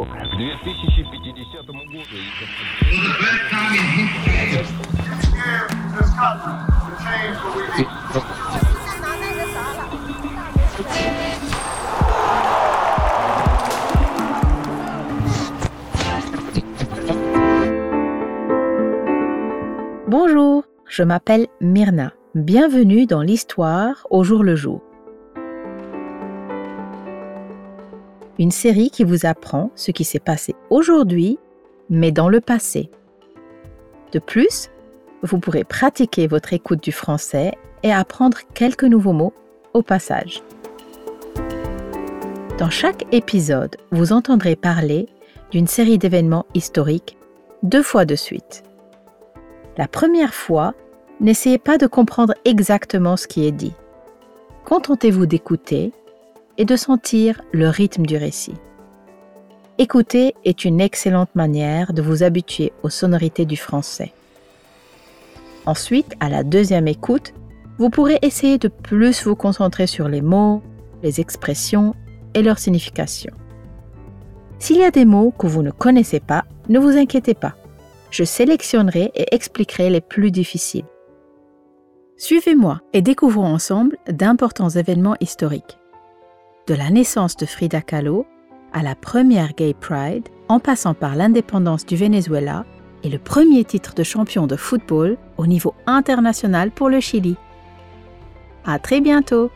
2050 году. Bonjour, je m'appelle Myrna. Bienvenue dans l'histoire au jour le jour. Une série qui vous apprend ce qui s'est passé aujourd'hui, mais dans le passé. De plus, vous pourrez pratiquer votre écoute du français et apprendre quelques nouveaux mots au passage. Dans chaque épisode, vous entendrez parler d'une série d'événements historiques deux fois de suite. La première fois, n'essayez pas de comprendre exactement ce qui est dit. Contentez-vous d'écouter et de sentir le rythme du récit. Écouter est une excellente manière de vous habituer aux sonorités du français. Ensuite, à la deuxième écoute, vous pourrez essayer de plus vous concentrer sur les mots, les expressions et leur signification. S'il y a des mots que vous ne connaissez pas, ne vous inquiétez pas. Je sélectionnerai et expliquerai les plus difficiles. Suivez-moi et découvrons ensemble d'importants événements historiques. De la naissance de Frida Kahlo à la première Gay Pride, en passant par l'indépendance du Venezuela et le premier titre de champion de football au niveau international pour le Chili. À très bientôt!